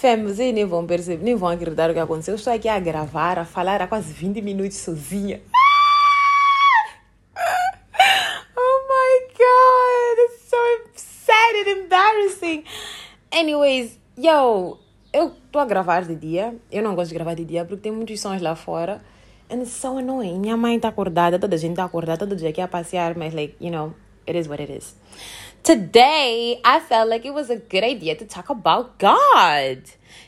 Fem, vocês nem vão perceber, nem vão acreditar o que aconteceu. Eu estou aqui a gravar, a falar há quase 20 minutos sozinha. Oh my god, it's so sad and embarrassing. Anyways, yo, eu estou a gravar de dia. Eu não gosto de gravar de dia porque tem muitos sons lá fora. And it's so annoying. Minha mãe está acordada, toda a gente está acordada, todo dia aqui a passear, mas like, you know, it is what it is. Today, I felt like it was a good idea to talk about God.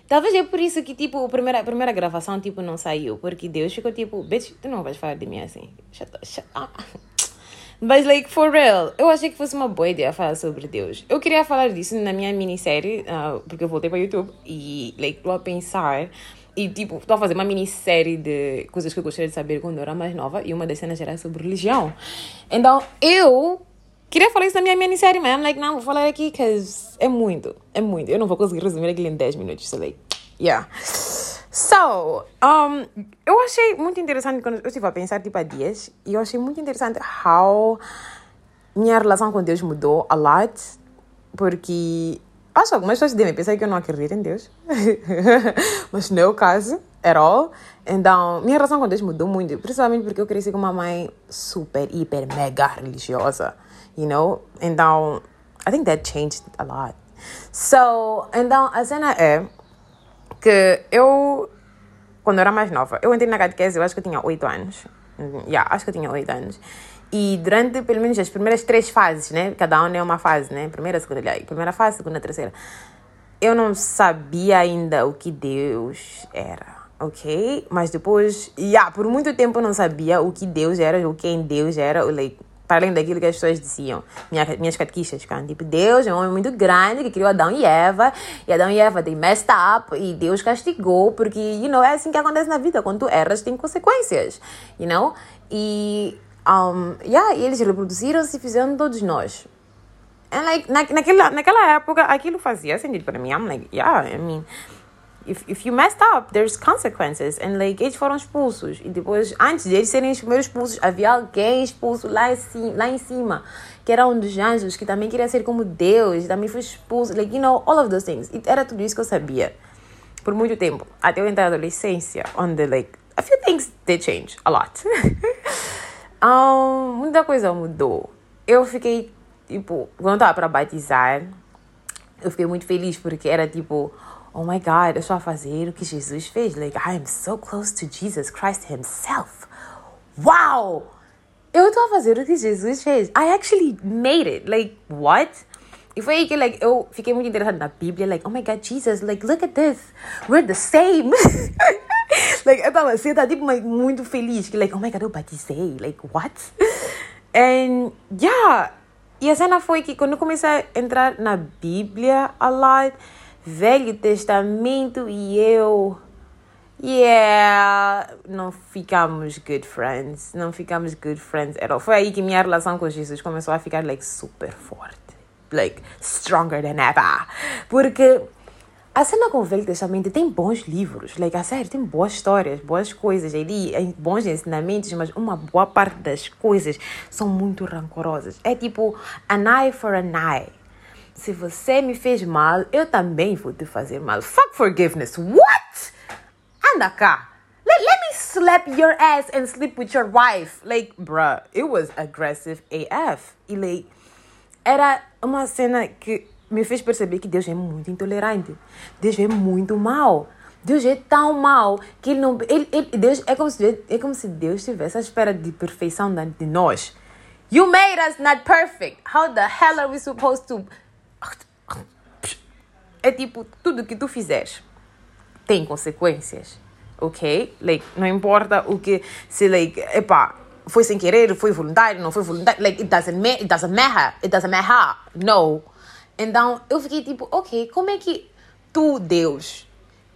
Talvez é por isso que, tipo, a primeira, a primeira gravação, tipo, não saiu. Porque Deus ficou, tipo, bitch, tu não vais falar de mim assim. Shut, shut up. Mas, like, for real, eu achei que fosse uma boa ideia falar sobre Deus. Eu queria falar disso na minha minissérie, uh, porque eu voltei para YouTube e, like, estou a pensar e, tipo, estou a fazer uma minissérie de coisas que eu gostaria de saber quando eu era mais nova e uma das cenas era sobre religião. Então, eu queria falar isso na minha minissérie, man. I'm like, não, vou falar aqui, because é muito, é muito. Eu não vou conseguir resumir aquilo em 10 minutos, so, like, yeah. So, um, eu achei muito interessante quando eu estive a pensar, tipo, há dias, e eu achei muito interessante how minha relação com Deus mudou a lot, porque acho que algumas pessoas devem pensar que eu não acredito em Deus, mas não é o caso, at all. Então, minha relação com Deus mudou muito, principalmente porque eu cresci com uma mãe super, hiper, mega religiosa, you know? Então, I think that changed a lot. So, então, a cena é que eu, quando era mais nova, eu entrei na catequese, eu acho que eu tinha 8 anos. Yeah, acho que eu tinha 8 anos. E durante, pelo menos, as primeiras três fases, né? Cada uma é uma fase, né? Primeira, segunda, primeira fase, segunda, terceira. Eu não sabia ainda o que Deus era, ok? Mas depois, yeah, por muito tempo eu não sabia o que Deus era, o quem Deus era, like, para além daquilo que as pessoas diziam. Minha, minhas catequistas ficavam tipo, Deus é um homem muito grande que criou Adão e Eva, e Adão e Eva tem messed up, e Deus castigou, porque, you know, é assim que acontece na vida, quando tu erras tem consequências, you know? E, um, yeah, e eles reproduziram-se e fizeram todos nós. And like, na, naquela, naquela época, aquilo fazia sentido para mim. I'm like, yeah, I mean if, if you messed up, there's consequences. And like, eles foram expulsos. E depois, antes de eles serem os primeiros expulsos, havia alguém expulso lá em, cima, lá em cima, que era um dos anjos, que também queria ser como Deus, também foi expulso. Like, you know, all of those things. E era tudo isso que eu sabia. Por muito tempo. Até eu entrar na adolescência, onde, like, a few things did change. A lot. um, muita coisa mudou. Eu fiquei, tipo, quando eu tava para batizar, eu fiquei muito feliz porque era tipo oh my God, eu estou a fazer o que Jesus fez. Like, I am so close to Jesus Christ himself. Wow! Eu estou a fazer o que Jesus fez. I actually made it. Like, what? E foi aí que like, eu fiquei muito interessada na Bíblia. Like, oh my God, Jesus, like, look at this. We're the same. like, eu tava assim, tava tipo, muito feliz. Que, like, oh my God, eu batizei. Like, what? And, yeah. E a cena foi que quando eu comecei a entrar na Bíblia a lot, Velho Testamento e eu. Yeah, não ficamos good friends. Não ficamos good friends at all. Foi aí que minha relação com Jesus começou a ficar like super forte. Like stronger than ever. Porque a cena com o Velho Testamento tem bons livros, like, a sério, tem boas histórias, boas coisas ali, bons ensinamentos, mas uma boa parte das coisas são muito rancorosas. É tipo, an eye for an eye. Se você me fez mal, eu também vou te fazer mal. Fuck forgiveness. What? Anda cá. Let, let me slap your ass and sleep with your wife. Like, bruh, it was aggressive AF. E like, era uma cena que me fez perceber que Deus é muito intolerante. Deus é muito mal. Deus é tão mal que ele não. Ele, ele, Deus, é, como se, é como se Deus estivesse à espera de perfeição de nós. You made us not perfect. How the hell are we supposed to é tipo, tudo que tu fizeres tem consequências, ok? Like, não importa o que, se, like, epá, foi sem querer, foi voluntário, não foi voluntário, like, it doesn't, it doesn't matter, it doesn't matter, no. Então, eu fiquei tipo, ok, como é que tu, Deus,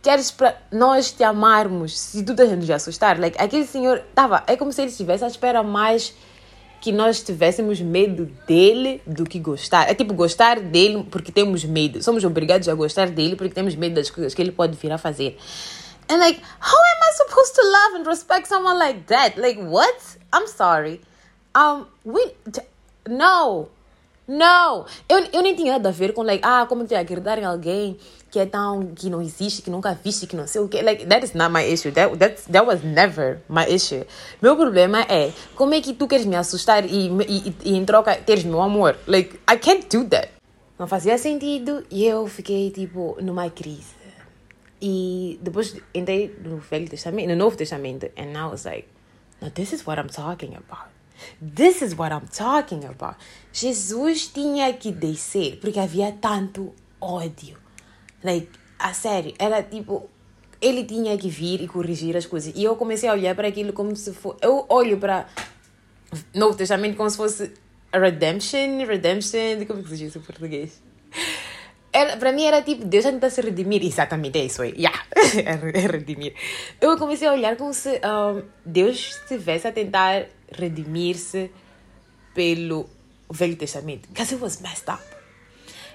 queres para nós te amarmos se tu estás a nos assustar? Like, aquele senhor, tava, é como se ele estivesse à espera mais que nós tivéssemos medo dele do que gostar. É tipo gostar dele porque temos medo. Somos obrigados a gostar dele porque temos medo das coisas que ele pode vir a fazer. And like, how am I supposed to love and respect someone like that? Like, what? I'm sorry. Um, we no. Não! Eu, eu nem tinha nada a ver com, like, ah, como que acreditar em alguém que é tão, que não existe, que nunca viste, que não sei o quê. Like, that is not my issue. That, that, that was never my issue. Meu problema é, como é que tu queres me assustar e, e, e em troca teres meu amor? Like, I can't do that. Não fazia sentido e eu fiquei, tipo, numa crise. E depois entrei no Velho Testamento, no Novo Testamento, and now it's like, now this is what I'm talking about. This is what I'm talking about. Jesus tinha que descer porque havia tanto ódio. Like, a sério, era tipo, ele tinha que vir e corrigir as coisas. E eu comecei a olhar para aquilo como se fosse. Eu olho para Novo Testamento como se fosse redemption, redemption, como é que se diz em português? Era, para mim era tipo, Deus já se redimir. Exatamente, é isso aí. Yeah. é redimir. Eu comecei a olhar como se um, Deus estivesse a tentar redimir-se pelo Velho Testamento. Because it was messed up.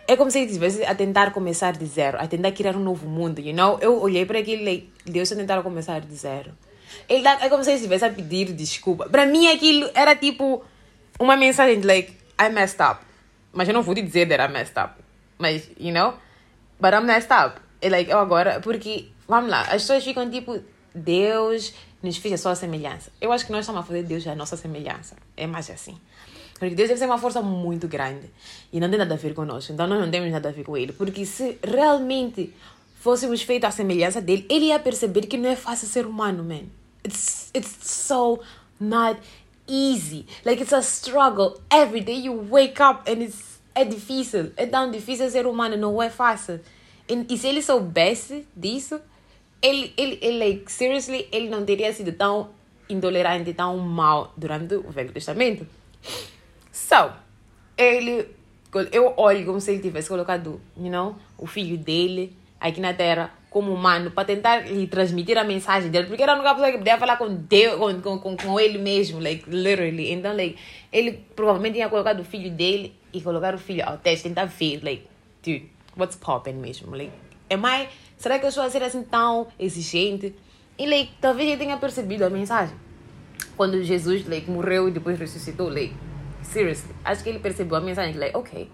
É como se ele estivesse a tentar começar de zero, a tentar criar um novo mundo, you know? Eu olhei para aquilo e Deus a tentar começar de zero. Ele, é como se ele estivesse a pedir desculpa. Para mim aquilo era tipo uma mensagem de like, I messed up. Mas eu não vou te dizer that I messed up. Mas, you know? But I'm messed up. E, like, eu agora, porque, vamos lá, as pessoas ficam tipo, Deus nos fez a sua semelhança. Eu acho que nós estamos a fazer Deus a nossa semelhança. É mais assim. Porque Deus deve ser uma força muito grande. E não tem nada a ver conosco. Então nós não temos nada a ver com Ele. Porque se realmente fôssemos feitos à semelhança dele, ele ia perceber que não é fácil ser humano, man. It's, it's so not easy. Like it's a struggle. Every day you wake up and it's é difícil, é tão difícil ser humano, não é fácil. E, e se ele soubesse disso, ele, ele, ele, like, seriously, ele não teria sido tão intolerante, tão mal durante o Velho Testamento. So, ele, eu olho como se ele tivesse colocado, you know, o filho dele aqui na Terra como humano para tentar lhe transmitir a mensagem dele, porque era a única pessoa que podia falar com Deus, com, com, com ele mesmo, like, literally. Então, like, ele provavelmente tinha colocado o filho dele e colocar o filho ao teste, tentar ver, like, dude, what's popping mesmo? Like, am I, será que eu estou a ser assim tão exigente? E, like, talvez ele tenha percebido a mensagem. Quando Jesus, like, morreu e depois ressuscitou, like, seriously, acho que ele percebeu a mensagem, like, ok,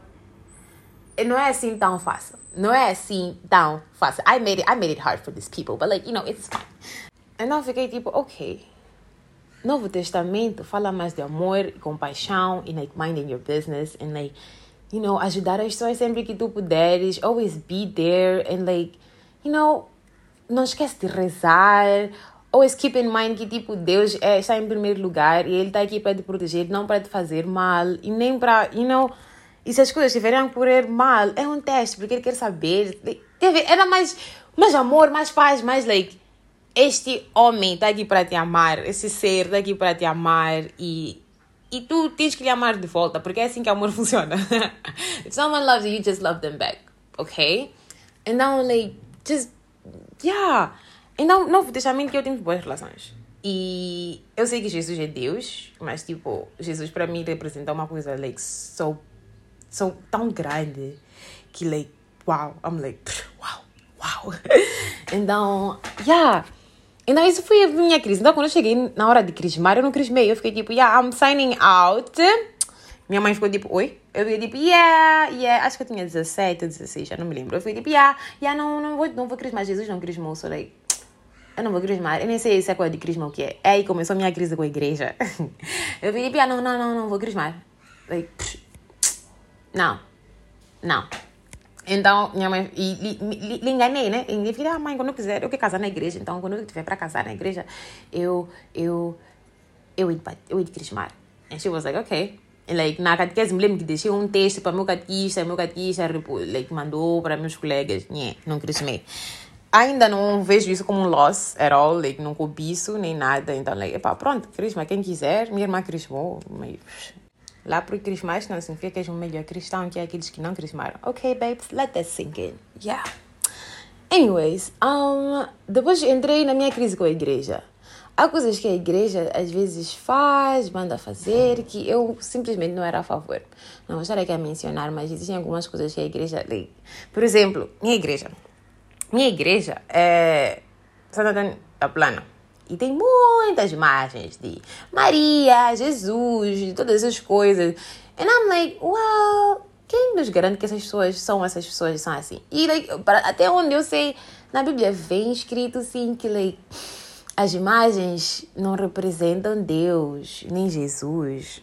não é assim tão fácil. Não é assim tão fácil. I made it, I made it hard for these people, but like, you know, it's fine. Então fiquei tipo, ok. Novo Testamento fala mais de amor e compaixão e like minding your business and like, you know, ajudar as pessoas sempre que tu puderes, always be there and like, you know, não esquece de rezar. Always keep in mind que tipo Deus é, está em primeiro lugar e ele está aqui para te proteger, não para te fazer mal e nem para, you know, e se as coisas estiverem a correr mal, é um teste, porque ele quer saber. Era mais, mais amor, mais paz, mais like. Este homem está aqui para te amar, esse ser está aqui para te amar e, e tu tens que lhe amar de volta, porque é assim que amor funciona. If someone loves you, you just love them back, ok? Então, like, just, yeah. Então, Novo Testamento que eu tenho boas relações. E eu sei que Jesus é Deus, mas tipo, Jesus para mim representa uma coisa like so são tão grandes que, like, wow, I'm like, wow, wow. então, yeah. Então, isso foi a minha crise. Então, quando eu cheguei na hora de crismar, eu não crismei. Eu fiquei tipo, yeah, I'm signing out. Minha mãe ficou tipo, oi? Eu fiquei tipo, yeah, yeah. Acho que eu tinha 17 ou 16, já não me lembro. Eu fiquei tipo, yeah, yeah, não, não vou, não vou crismar. Jesus não crismou, sou like, eu não vou crismar. Eu nem sei se é coisa de crisma o que é. É aí começou a minha crise com a igreja. eu fiquei tipo, yeah, não, não, não, não vou crismar. Like, não. Não. Então, minha mãe. E, lhe, lhe enganei, né? E falei, ah, mãe, quando eu quiser, eu quero casar na igreja. Então, quando eu tiver para casar na igreja, eu. Eu. Eu ia, eu ia crismar. And she was like, okay. Like, na catequese, me lembro que deixei um texto para meu catequista. Meu catequista like, mandou para meus colegas. Nhê, não crismei. Ainda não vejo isso como um loss at all. Like, não cobiço nem nada. Então, like, epá, pronto, crisma. Quem quiser, minha irmã crismou. Mas Lá por crismar não significa que és um melhor cristão que aqueles que não crismaram. Ok, babes, let that sink in. Yeah. Anyways, um, depois entrei na minha crise com a igreja. Há coisas que a igreja às vezes faz, manda fazer, que eu simplesmente não era a favor. Não estar aqui a mencionar, mas existem algumas coisas que a igreja. Por exemplo, minha igreja. Minha igreja é Santa da Plana. E tem muitas imagens de Maria, Jesus, de todas essas coisas. And I'm like, well, quem nos garante que essas pessoas são essas pessoas são assim? E like, até onde eu sei, na Bíblia vem escrito assim que like, as imagens não representam Deus, nem Jesus.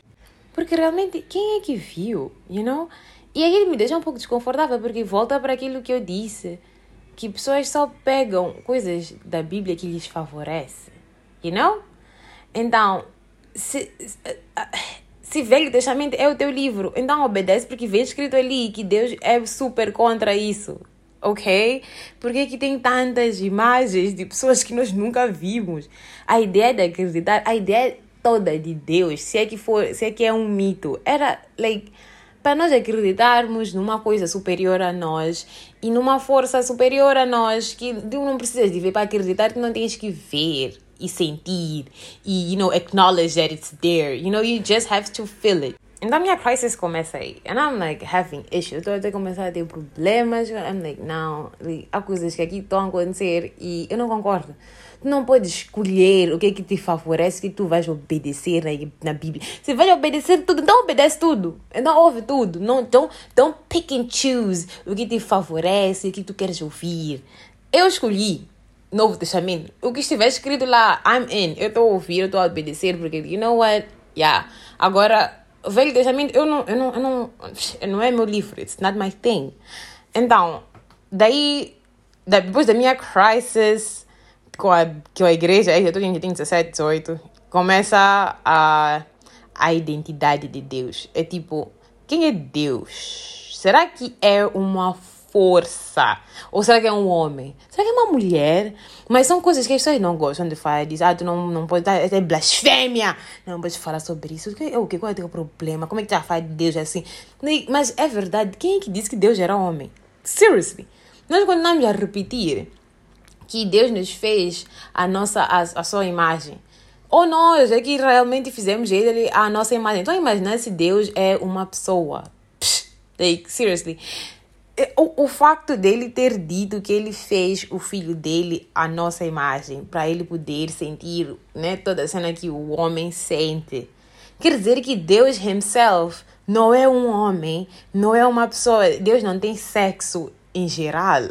Porque realmente, quem é que viu? You know? E aí me deixa um pouco desconfortável, porque volta para aquilo que eu disse. Que pessoas só pegam coisas da Bíblia que lhes favorece. You know? Então, se, se Velho Testamento é o teu livro, então obedece porque vem escrito ali que Deus é super contra isso. Ok? Porque que tem tantas imagens de pessoas que nós nunca vimos? A ideia de acreditar, a ideia toda de Deus, se é que for, se é que é um mito, era like para nós acreditarmos numa coisa superior a nós e numa força superior a nós que não precisas de ver para acreditar que não tens que ver e sentir e, you know, acknowledge that it's there. You know, you just have to feel it. Então a minha crisis começa aí. And I'm like having issues. Estou até começar a ter problemas. I'm like, não, há coisas que aqui estão a acontecer e eu não concordo. Tu não podes escolher o que é que te favorece, o que tu vais obedecer na, na Bíblia. Você vai obedecer tudo, então obedece tudo. Então ouve tudo. Não, don't, don't pick and choose o que te favorece, o que tu queres ouvir. Eu escolhi Novo Testamento. O que estiver escrito lá, I'm in. Eu estou a ouvir, eu estou a obedecer, porque, you know what? Yeah. Agora, Velho Testamento, eu não, eu não, eu não, não é meu livro. It's not my thing. Então, daí, depois da minha crisis com a, com a igreja, eu tenho 17, 18, começa a, a identidade de Deus. É tipo, quem é Deus? Será que é uma força? Ou será que é um homem? Será que é uma mulher? Mas são coisas que as pessoas não gostam de falar. Dizem, ah, tu não, não pode, é blasfêmia. Não pode falar sobre isso. O que, qual é o teu problema? Como é que tu vai falar de Deus assim? Mas é verdade, quem é que disse que Deus era homem? Seriously. Nós continuamos a repetir que Deus nos fez a nossa a, a sua imagem. Ou nós é que realmente fizemos ele a nossa imagem. Então imagina se Deus é uma pessoa. Psh, like, seriously. É, o, o facto dele ter dito que ele fez o filho dele a nossa imagem, para ele poder sentir né, toda a cena que o homem sente, quer dizer que Deus Himself não é um homem, não é uma pessoa. Deus não tem sexo em geral.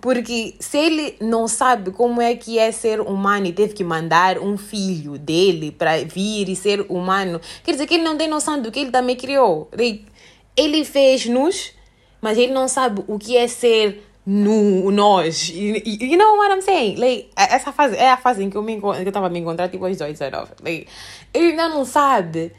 Porque se ele não sabe como é que é ser humano e teve que mandar um filho dele para vir e ser humano, quer dizer que ele não tem noção do que ele também criou. Ele fez-nos mas ele não sabe o que é ser no nós. You, know what I'm saying? Like, essa fase é a fase em que eu, me, que eu tava me encontrando, tipo, aos 18, 19. Like, ele ainda não sabe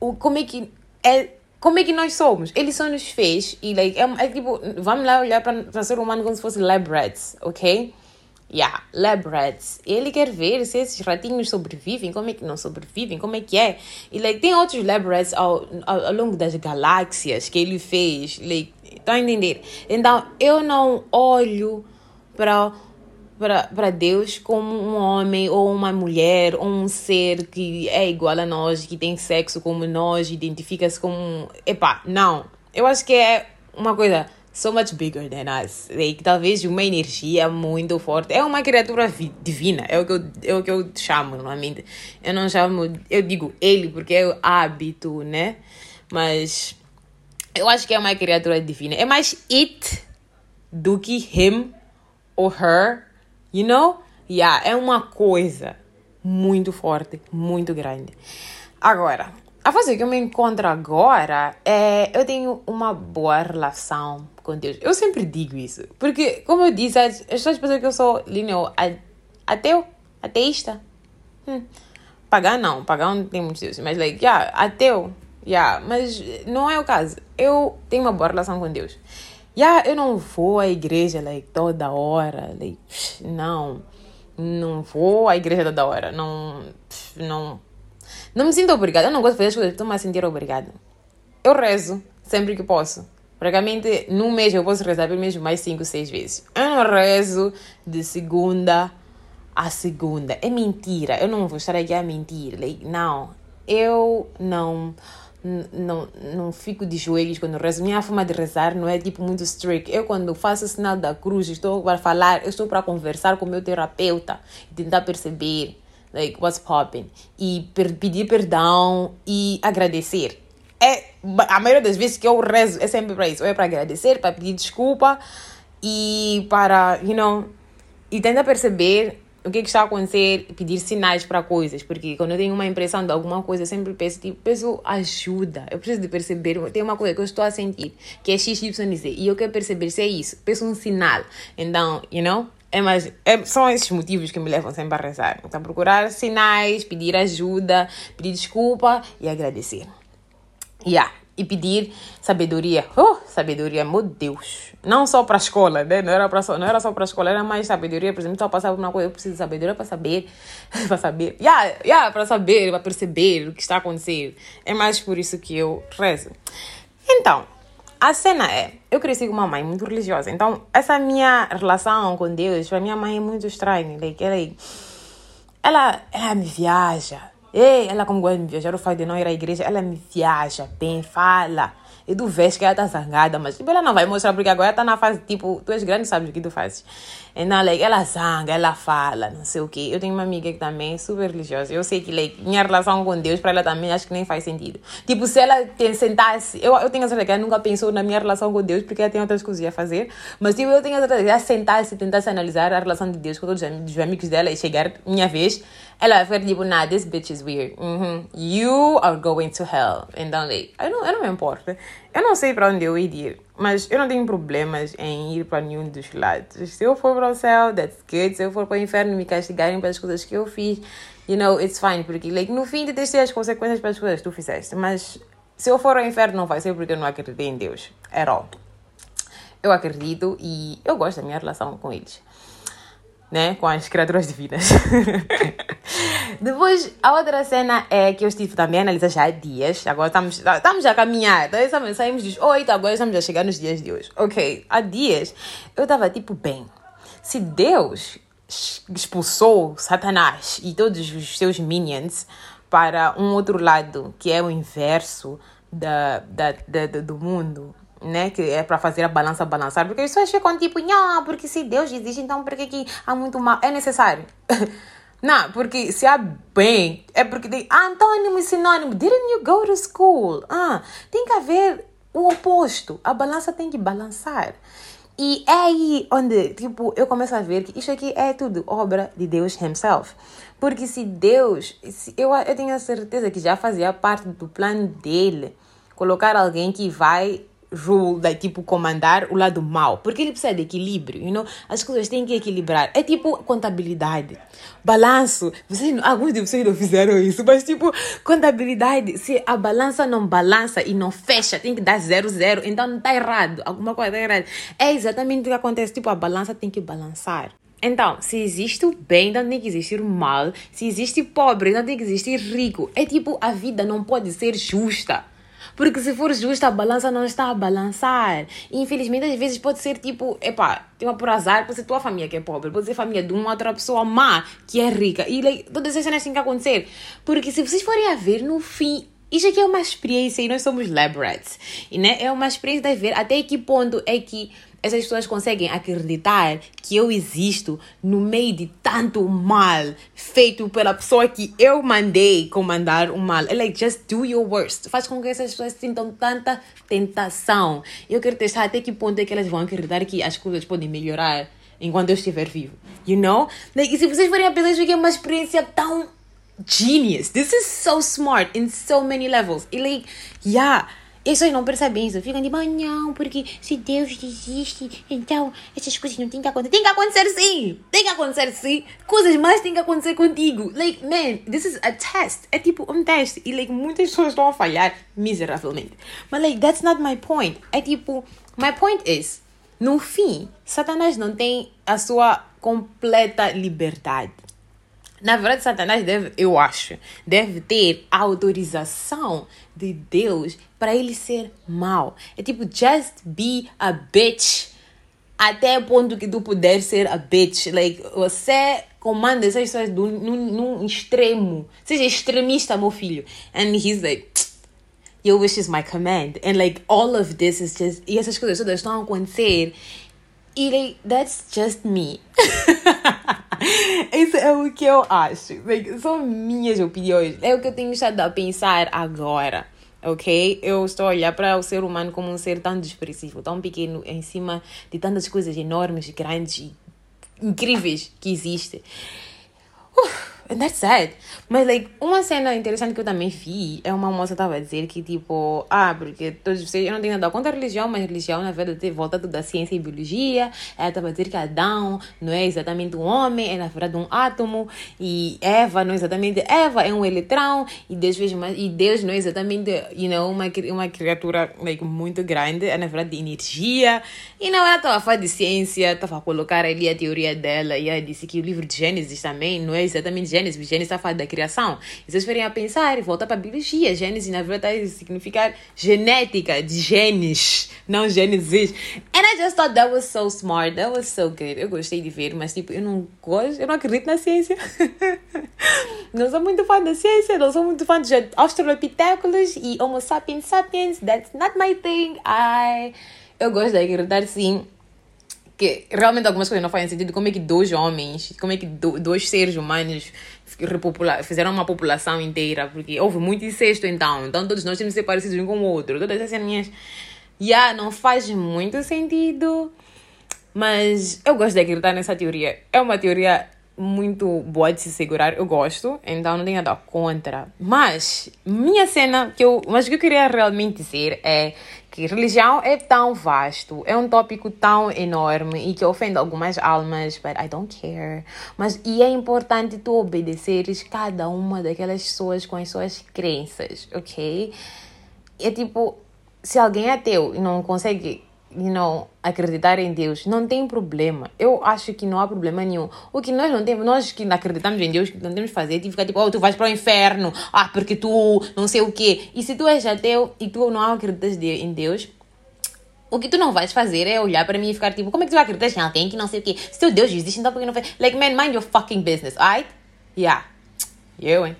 o, como é que é como é que nós somos? Ele só nos fez e like, é, é tipo, vamos lá olhar para ser humano como se fosse lab rats, ok? Yeah, lab rats. Ele quer ver se esses ratinhos sobrevivem, como é que não sobrevivem, como é que é. E like, tem outros lab rats ao, ao, ao longo das galáxias que ele fez. Like, Estão a entender? Então, eu não olho para para Deus como um homem ou uma mulher ou um ser que é igual a nós, que tem sexo como nós, identifica-se como. Epá, não. Eu acho que é uma coisa so much bigger than us. Like, talvez uma energia muito forte. É uma criatura divina, é o que eu, é o que eu chamo normalmente. Eu não chamo, eu digo ele porque é o hábito, né? Mas eu acho que é uma criatura divina. É mais it do que him ou her, you know? Yeah, é uma coisa muito forte, muito grande. Agora, a fase que eu me encontro agora é eu tenho uma boa relação com Deus. Eu sempre digo isso, porque como eu disse, as, pessoas pensam que eu sou lineu ateu, ateísta. Hum. Pagar não, pagar não tem muitos deuses, mas like, yeah, ateu, yeah, mas não é o caso. Eu tenho uma boa relação com Deus. Yeah, eu não vou à igreja like, toda hora, like, não. Não vou à igreja toda hora, não, não não me sinto obrigada. Eu não gosto de fazer as coisas, estou-me a sentir obrigada. Eu rezo sempre que posso. Praticamente, num mês eu posso rezar pelo menos mais 5, 6 vezes. Eu não rezo de segunda a segunda. É mentira. Eu não vou estar aqui a mentir. Like, não. Eu não não, não fico de joelhos quando rezo. Minha forma de rezar não é tipo muito strict. Eu, quando faço o sinal da cruz, estou para falar, estou para conversar com o meu terapeuta e tentar perceber like what's popping e per pedir perdão e agradecer. é, a maioria das vezes que eu rezo é sempre para isso. Ou é para agradecer, para pedir desculpa e para, you know, e tentar perceber o que, é que está a acontecer, pedir sinais para coisas, porque quando eu tenho uma impressão de alguma coisa, eu sempre peço, tipo, peço ajuda. Eu preciso de perceber, tem uma coisa que eu estou a sentir, que é X, Y, Z, e eu quero perceber se é isso, peço um sinal. Então, you know, é mais, é, são esses motivos que me levam sempre a rezar. Então, procurar sinais, pedir ajuda, pedir desculpa e agradecer. Yeah e pedir sabedoria. Oh, sabedoria, meu Deus. Não só para a escola, né? Não era, pra, não era só para a escola, era mais sabedoria. Por exemplo, só passar por uma coisa, eu preciso de sabedoria para saber. para saber. Yeah, yeah, para saber, para perceber o que está acontecendo. É mais por isso que eu rezo. Então, a cena é, eu cresci com uma mãe muito religiosa. Então, essa minha relação com Deus, para minha mãe é muito estranha. Like, ela, ela, ela me viaja Ei, ela como gosta de me viajar, o fato de não ir à igreja, ela me viaja bem, fala. E tu vês que ela tá zangada, mas tipo, ela não vai mostrar porque agora tá na fase, tipo, tu és grande, sabes o que tu fazes. Então, like, ela zanga, ela fala, não sei o quê. Eu tenho uma amiga que também é super religiosa. Eu sei que, like, minha relação com Deus, para ela também, acho que nem faz sentido. Tipo, se ela sentasse... Eu, eu tenho a certeza que ela nunca pensou na minha relação com Deus, porque ela tem outras coisas a fazer. Mas, tipo, eu tenho a certeza que ela sentasse e tentasse analisar a relação de Deus com todos os amigos dela e chegar minha vez, ela vai ficar tipo, nah, this bitch is weird. -hmm. You are going to hell. Então, like, eu não, eu não me importo. Eu não sei para onde eu ir, mas eu não tenho problemas em ir para nenhum dos lados. Se eu for para o céu, that's good. Se eu for para o inferno me castigarem pelas coisas que eu fiz, you know, it's fine. Porque, like, no fim, de ter as consequências pelas coisas que tu fizeste. Mas se eu for ao inferno, não vai ser porque eu não acredito em Deus. At all. Eu acredito e eu gosto da minha relação com eles né? Com as criaturas divinas. Depois, a outra cena é que eu estive também a analisar já há dias. Agora estamos, estamos a caminhar. Então, saímos dos oito, agora estamos a chegar nos dias de hoje. Ok, há dias eu estava tipo, bem, se Deus expulsou Satanás e todos os seus minions para um outro lado, que é o inverso da, da, da, do mundo, né? Que é para fazer a balança balançar. Porque as pessoas ficam tipo, não, porque se Deus existe, então por que, que há muito mal? É necessário. não, porque se há bem, é porque tem antônimo e sinônimo. Didn't you go to school? Ah, tem que haver o oposto. A balança tem que balançar. E é aí onde, tipo, eu começo a ver que isso aqui é tudo obra de Deus Himself. Porque se Deus, se eu, eu tenho a certeza que já fazia parte do plano dele colocar alguém que vai rule, like, tipo, comandar o lado mau. Porque ele precisa de equilíbrio, you know? As coisas têm que equilibrar. É tipo contabilidade. Balanço. Vocês, alguns de vocês não fizeram isso, mas tipo, contabilidade. Se a balança não balança e não fecha, tem que dar zero, zero. Então não está errado. Alguma coisa está errada. É exatamente o que acontece. Tipo, a balança tem que balançar. Então, se existe o bem, então tem que existir o mal. Se existe pobre, então tem que existir rico. É tipo, a vida não pode ser justa. Porque se for justo, a balança não está a balançar. E, infelizmente, às vezes pode ser tipo, epá, tem uma por azar, pode ser tua família que é pobre, pode ser família de uma outra pessoa má que é rica. E like, todas essas cenas têm que acontecer. Porque se vocês forem a ver, no fim, isso aqui é uma experiência e nós somos lab rats. E, né, é uma experiência de ver até que ponto é que essas pessoas conseguem acreditar que eu existo no meio de tanto mal feito pela pessoa que eu mandei comandar o mal. É like, just do your worst. Faz com que essas pessoas sintam tanta tentação. Eu quero testar até que ponto é que elas vão acreditar que as coisas podem melhorar enquanto eu estiver vivo. You know? Like, e se vocês forem a pensar, isso aqui é uma experiência tão genius. This is so smart in so many levels. E like, yeah eles aí não percebem isso. Ficam de tipo, não, porque se Deus existe, então essas coisas não têm que acontecer. Tem que acontecer sim! Tem que acontecer sim! Coisas mais têm que acontecer contigo. Like, man, this is a test. É tipo um teste. E, like, muitas pessoas estão a falhar miseravelmente. Mas, like, that's not my point. É tipo, my point is, no fim, Satanás não tem a sua completa liberdade. Na verdade, Satanás deve, eu acho, deve ter a autorização de Deus para ele ser mal. É tipo, just be a bitch até o ponto que tu puder ser a bitch. Like, você comanda essas coisas num, num extremo. Seja extremista, meu filho. And he's like, your wish is my command. And like, all of this is just... E essas coisas todas estão a acontecer. E like, that's just me. Isso é o que eu acho. São minhas opiniões. É o que eu tenho estado a pensar agora. ok? Eu estou a olhar para o ser humano como um ser tão desprezível, tão pequeno, em cima de tantas coisas enormes, grandes e incríveis que existem. Uh, And that's sad. Mas, like, uma cena interessante que eu também vi é uma moça estava a dizer que, tipo, ah, porque todos vocês, eu não tenho nada contra a religião, mas religião, na verdade, volta tudo da ciência e biologia. Ela estava a dizer que Adão não é exatamente um homem, é na verdade um átomo. E Eva não é exatamente Eva, é um eletrão. E Deus fez mais, e Deus não é exatamente, you know, uma, uma criatura, like, muito grande, é na verdade de energia. E não, ela estava a falar de ciência, estava a colocar ali a teoria dela. E ela disse que o livro de Gênesis também não é exatamente Gênesis, Gênesis está falando da criação. E vocês forem a pensar, volta para a biologia. Gênesis, na verdade, significa genética, de genes, não Gênesis. And I just thought that was so smart, that was so good. Eu gostei de ver, mas tipo, eu não gosto, eu não acredito na ciência. não sou muito fã da ciência, não sou muito fã de Australopithecus e Homo sapiens sapiens. That's not my thing. I... Eu gosto de acreditar sim que realmente algumas coisas não fazem sentido. Como é que dois homens, como é que do, dois seres humanos fizeram uma população inteira? Porque houve muito incesto então. Então todos nós temos que ser parecidos um com o outro. Todas essas minhas. Yeah, não faz muito sentido. Mas eu gosto de acreditar nessa teoria. É uma teoria muito boa de se segurar, eu gosto, então não tenho nada contra. Mas, minha cena, que eu, mas o que eu queria realmente dizer é que religião é tão vasto, é um tópico tão enorme e que ofende algumas almas, but I don't care. Mas e é importante tu obedeceres cada uma daquelas pessoas com as suas crenças, ok? É tipo, se alguém é ateu e não consegue know, acreditar em Deus, não tem problema. Eu acho que não há problema nenhum. O que nós não temos, nós que acreditamos em Deus, não temos que fazer, tipo, ficar tipo, oh, tu vais para o inferno, ah, porque tu não sei o quê. E se tu és ateu e tu não acreditas em Deus, o que tu não vais fazer é olhar para mim e ficar tipo, como é que tu acreditas em alguém que não sei o quê? Se teu Deus existe, então por que não faz? Like, man, mind your fucking business, alright? Yeah. Eu, hein?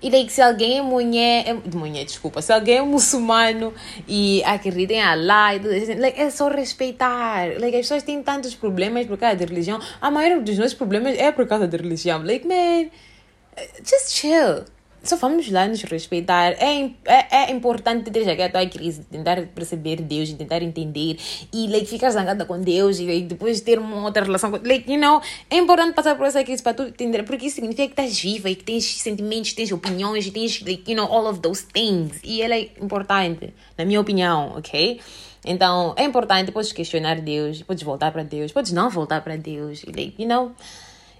E que se alguém é mulher, é, mulher, desculpa, se alguém é muçulmano e acredita em Allah like, é só respeitar. Like, as pessoas têm tantos problemas por causa de religião. A maioria dos nossos problemas é por causa de religião. Like, man, just chill só vamos lá nos respeitar. É, é, é importante ter já a tua crise, tentar perceber Deus, tentar entender e like, ficar zangada com Deus e depois ter uma outra relação com like, you know, É importante passar por essa crise para tu entender, porque isso significa que estás viva e que tens sentimentos, tens opiniões tens, like, you know, all of those things. E ela é importante, na minha opinião, ok? Então, é importante, podes questionar Deus, podes voltar para Deus, podes não voltar para Deus, like, you know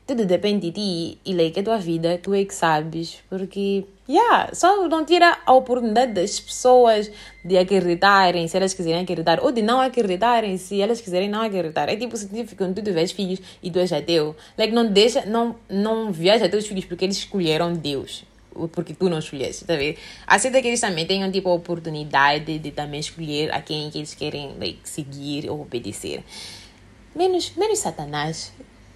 tudo depende de ti e like, a tua vida, tu é que sabes, porque, yeah, só não tira a oportunidade das pessoas de acreditarem, se elas quiserem acreditar, ou de não acreditarem, se elas quiserem não acreditar. É tipo, se quando tu tiveres filhos e tu és ateu, like, não deixa, não, não viaja teus filhos porque eles escolheram Deus porque tu não escolheste, tá vendo? Aceita que eles também tenham tipo a oportunidade de também escolher a quem que eles querem like, seguir ou obedecer. Menos, menos Satanás.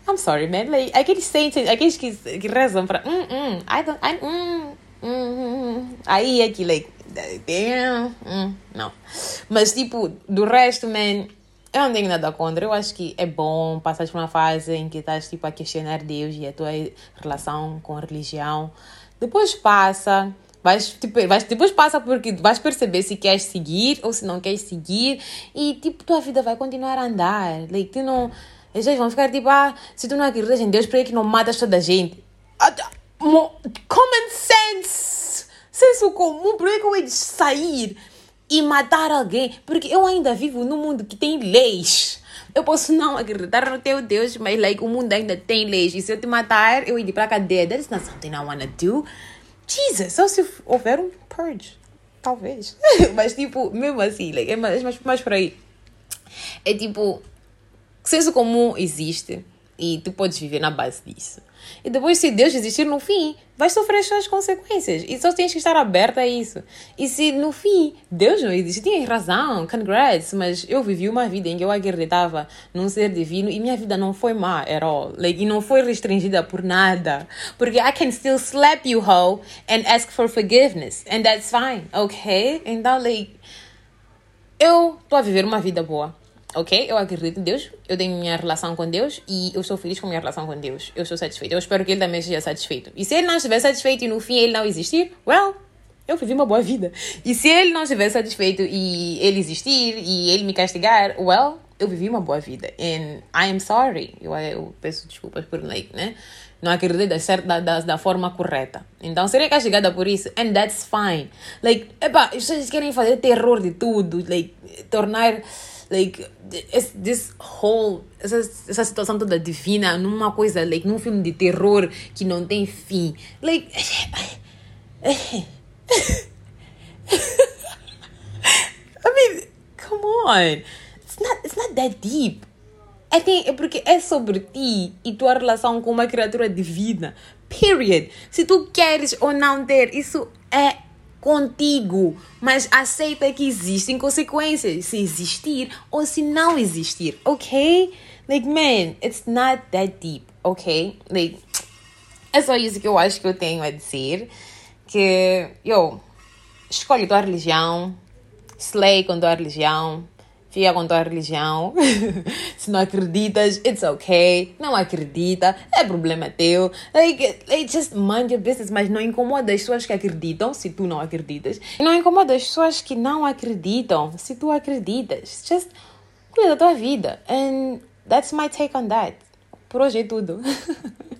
I'm sorry, man. Like, aqueles saints, aqueles que, que rezam para. Hum, hum, I don't. I, hum, hum, Aí é que, like. Damn, hum, não. Mas, tipo, do resto, man. Eu não tenho nada contra. Eu acho que é bom passar por uma fase em que estás, tipo, a questionar Deus e a tua relação com a religião. Depois passa. Vais, tipo, vais, depois passa porque vais perceber se queres seguir ou se não queres seguir. E, tipo, tua vida vai continuar a andar. Like, tu não eles vão ficar tipo, ah, se tu não acreditas em Deus, por que não matas toda a gente? Common sense! Senso comum, por que eu hei de sair e matar alguém? Porque eu ainda vivo num mundo que tem leis. Eu posso não acreditar no teu Deus, mas like, o mundo ainda tem leis. E se eu te matar, eu ir para a cadeia. That is not something I wanna do. Jesus, só se houver um purge. Talvez. mas tipo, mesmo assim, like, é mais, mais, mais por aí. É tipo, senso comum existe e tu podes viver na base disso. E depois, se Deus existir no fim, vais sofrer as suas consequências. E só tens que estar aberta a isso. E se no fim Deus não existe, tens razão, congrats. Mas eu vivi uma vida em que eu acreditava num ser divino e minha vida não foi má at all. Like, e não foi restringida por nada. Porque I can still slap you, ho, and ask for forgiveness. And that's fine, ok? Então, like, eu estou a viver uma vida boa ok? Eu acredito em Deus, eu tenho minha relação com Deus e eu sou feliz com minha relação com Deus. Eu sou satisfeito. Eu espero que ele também seja satisfeito. E se ele não estiver satisfeito e no fim ele não existir, well, eu vivi uma boa vida. E se ele não estiver satisfeito e ele existir e ele me castigar, well, eu vivi uma boa vida. And I am sorry. Eu, eu peço desculpas por, like, né? Não acreditei da, da, da forma correta. Então, serei castigada por isso. And that's fine. Like, as pessoas querem fazer terror de tudo. Like, tornar like this whole essa, essa situação toda divina numa coisa like num filme de terror que não tem fim like I mean come on it's not it's not that deep é porque é sobre ti e tua relação com uma criatura divina. Period. Se tu queres ou não ter, isso é contigo. Mas aceita que existem consequências se existir ou se não existir, ok? Like, man, it's not that deep, ok? Like, é só isso que eu acho que eu tenho a dizer. Que, yo, escolhe tua religião, slay com tua religião, fica com tua religião. Se não acreditas, it's okay. Não acredita, é problema teu. Like, like, just mind your business, mas não incomoda as pessoas que acreditam se tu não acreditas. Não incomoda as pessoas que não acreditam se tu acreditas. Just cuida da tua vida. And that's my take on that. Por hoje é tudo.